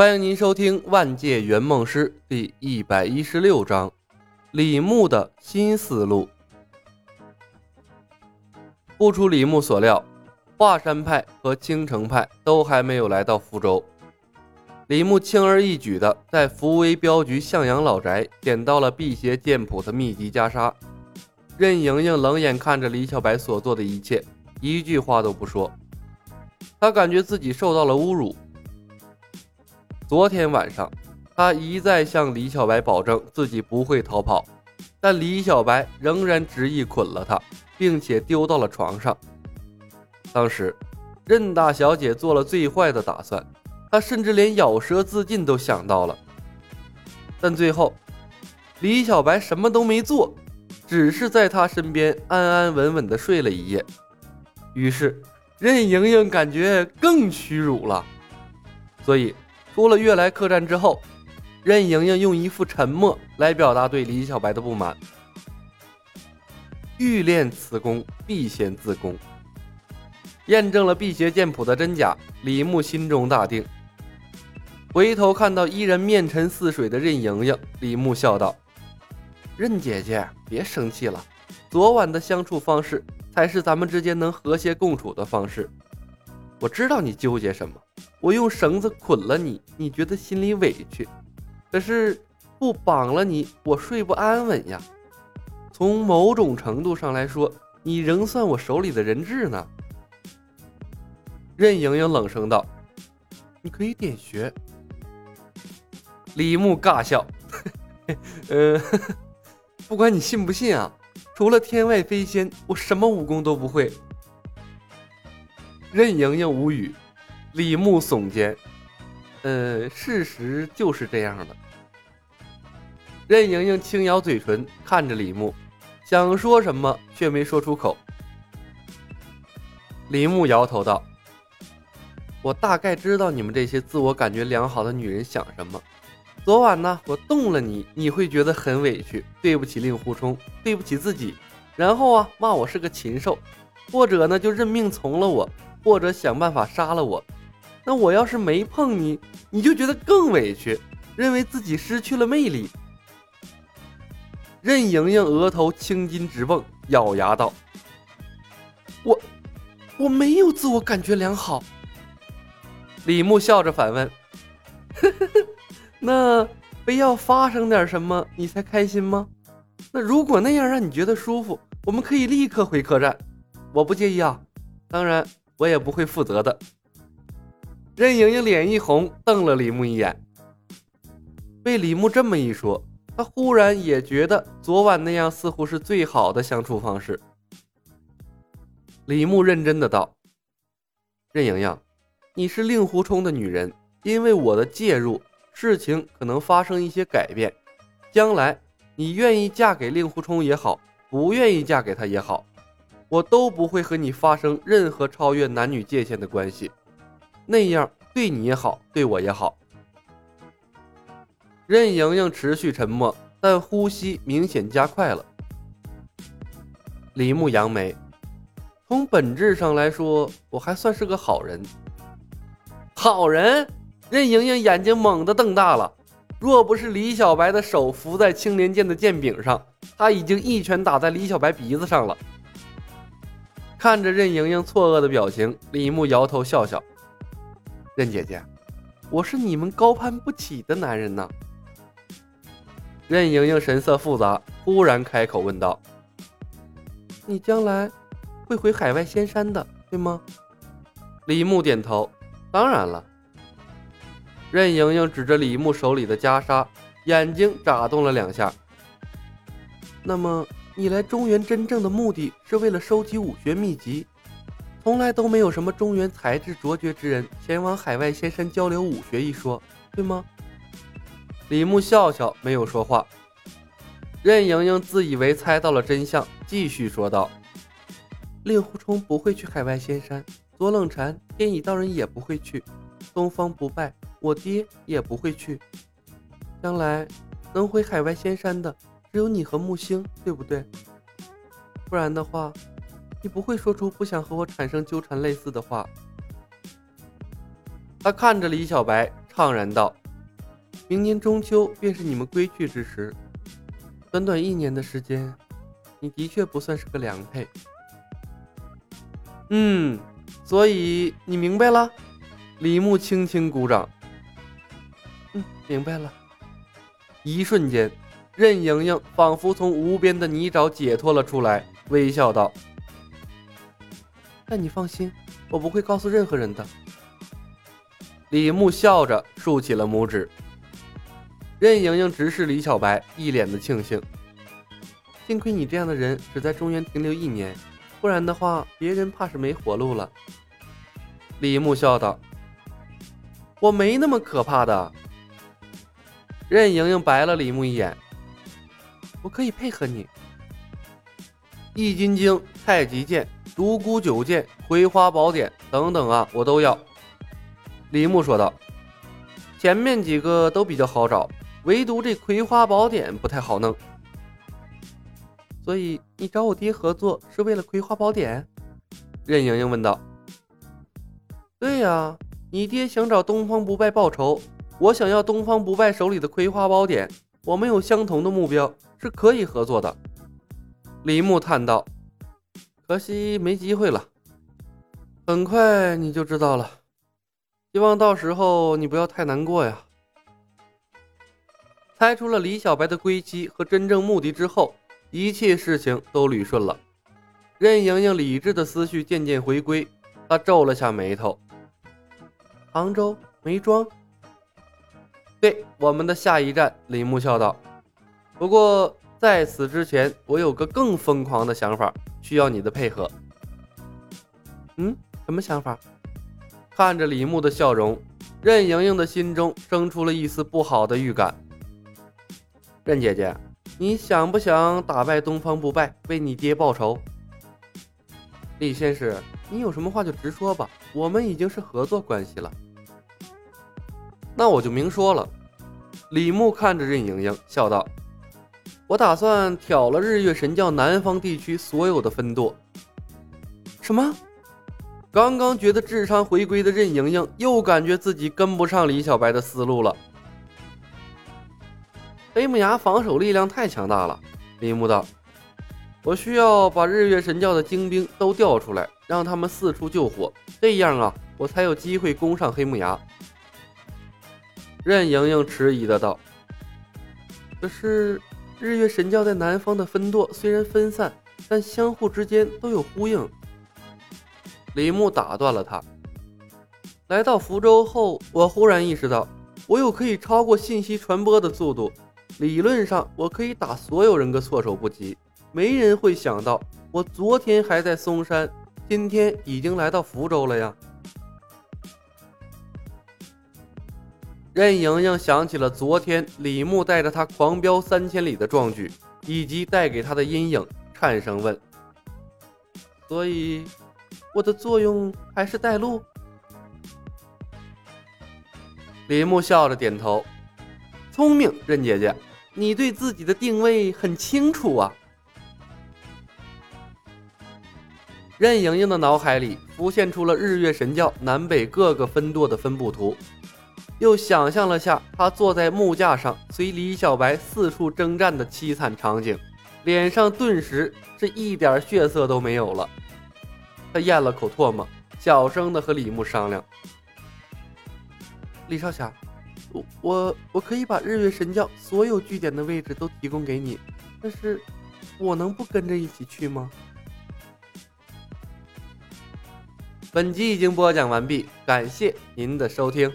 欢迎您收听《万界圆梦师》第一百一十六章：李牧的新思路。不出李牧所料，华山派和青城派都还没有来到福州。李牧轻而易举的在福威镖局向阳老宅捡到了辟邪剑谱的秘籍袈裟。任盈盈冷眼看着李小白所做的一切，一句话都不说。他感觉自己受到了侮辱。昨天晚上，他一再向李小白保证自己不会逃跑，但李小白仍然执意捆了他，并且丢到了床上。当时，任大小姐做了最坏的打算，她甚至连咬舌自尽都想到了。但最后，李小白什么都没做，只是在他身边安安稳稳地睡了一夜。于是，任盈盈感觉更屈辱了，所以。出了悦来客栈之后，任盈盈用一副沉默来表达对李小白的不满。欲练此功，必先自宫。验证了辟邪剑谱的真假，李牧心中大定。回头看到依然面沉似水的任盈盈，李牧笑道：“任姐姐，别生气了，昨晚的相处方式才是咱们之间能和谐共处的方式。我知道你纠结什么。”我用绳子捆了你，你觉得心里委屈；可是不绑了你，我睡不安稳呀。从某种程度上来说，你仍算我手里的人质呢。任盈盈冷声道：“你可以点穴。”李牧尬笑：“呃，不管你信不信啊，除了天外飞仙，我什么武功都不会。”任盈盈无语。李牧耸肩，呃，事实就是这样的。任盈盈轻咬嘴唇，看着李牧，想说什么却没说出口。李牧摇头道：“我大概知道你们这些自我感觉良好的女人想什么。昨晚呢，我动了你，你会觉得很委屈，对不起令狐冲，对不起自己，然后啊，骂我是个禽兽，或者呢，就认命从了我，或者想办法杀了我。”那我要是没碰你，你就觉得更委屈，认为自己失去了魅力。任盈盈额头青筋直蹦，咬牙道：“我我没有自我感觉良好。”李牧笑着反问：“呵呵呵那非要发生点什么你才开心吗？那如果那样让你觉得舒服，我们可以立刻回客栈，我不介意啊。当然，我也不会负责的。”任盈盈脸一红，瞪了李牧一眼。被李牧这么一说，他忽然也觉得昨晚那样似乎是最好的相处方式。李牧认真的道：“任盈盈，你是令狐冲的女人，因为我的介入，事情可能发生一些改变。将来你愿意嫁给令狐冲也好，不愿意嫁给他也好，我都不会和你发生任何超越男女界限的关系。”那样对你也好，对我也好。任盈盈持续沉默，但呼吸明显加快了。李牧扬眉，从本质上来说，我还算是个好人。好人？任盈盈眼睛猛地瞪大了。若不是李小白的手扶在青莲剑的剑柄上，他已经一拳打在李小白鼻子上了。看着任盈盈错愕的表情，李牧摇头笑笑。任姐姐，我是你们高攀不起的男人呐。任盈盈神色复杂，忽然开口问道：“你将来会回海外仙山的，对吗？”李牧点头：“当然了。”任盈盈指着李牧手里的袈裟，眼睛眨动了两下。那么，你来中原真正的目的是为了收集武学秘籍？从来都没有什么中原才智卓绝之人前往海外仙山交流武学一说，对吗？李牧笑笑，没有说话。任盈盈自以为猜到了真相，继续说道：“令狐冲不会去海外仙山，左冷禅、天乙道人也不会去，东方不败，我爹也不会去。将来能回海外仙山的，只有你和木星，对不对？不然的话。”你不会说出不想和我产生纠缠类似的话。他看着李小白，怅然道：“明年中秋便是你们归去之时，短短一年的时间，你的确不算是个良配。”嗯，所以你明白了？李牧轻轻鼓掌。嗯，明白了。一瞬间，任盈盈仿佛从无边的泥沼解脱了出来，微笑道：“但你放心，我不会告诉任何人的。”李牧笑着竖起了拇指。任盈盈直视李小白，一脸的庆幸：“幸亏你这样的人只在中原停留一年。”不然的话，别人怕是没活路了。李牧笑道：“我没那么可怕的。”任盈盈白了李牧一眼：“我可以配合你。易筋经、太极剑、独孤九剑、葵花宝典等等啊，我都要。”李牧说道：“前面几个都比较好找，唯独这葵花宝典不太好弄。”所以你找我爹合作是为了葵花宝典？任盈盈问道。对呀，你爹想找东方不败报仇，我想要东方不败手里的葵花宝典，我们有相同的目标，是可以合作的。李牧叹道：“可惜没机会了，很快你就知道了。希望到时候你不要太难过呀。”猜出了李小白的归期和真正目的之后。一切事情都捋顺了，任盈盈理智的思绪渐渐回归，她皱了下眉头。杭州梅庄，对，我们的下一站。李牧笑道。不过在此之前，我有个更疯狂的想法，需要你的配合。嗯，什么想法？看着李牧的笑容，任盈盈的心中生出了一丝不好的预感。任姐姐。你想不想打败东方不败，为你爹报仇？李先生，你有什么话就直说吧，我们已经是合作关系了。那我就明说了。李牧看着任盈盈，笑道：“我打算挑了日月神教南方地区所有的分舵。”什么？刚刚觉得智商回归的任盈盈，又感觉自己跟不上李小白的思路了。黑木崖防守力量太强大了，李牧道：“我需要把日月神教的精兵都调出来，让他们四处救火，这样啊，我才有机会攻上黑木崖。”任盈盈迟疑的道：“可是日月神教在南方的分舵虽然分散，但相互之间都有呼应。”李牧打断了他。来到福州后，我忽然意识到，我有可以超过信息传播的速度。理论上，我可以打所有人个措手不及，没人会想到我昨天还在嵩山，今天已经来到福州了呀。任盈盈想起了昨天李牧带着他狂飙三千里的壮举，以及带给他的阴影，颤声问：“所以，我的作用还是带路？”李牧笑着点头：“聪明，任姐姐。”你对自己的定位很清楚啊！任盈盈的脑海里浮现出了日月神教南北各个分舵的分布图，又想象了下他坐在木架上随李小白四处征战的凄惨场景，脸上顿时是一点血色都没有了。他咽了口唾沫，小声的和李牧商量：“李少侠。”我我我可以把日月神教所有据点的位置都提供给你，但是我能不跟着一起去吗？本集已经播讲完毕，感谢您的收听。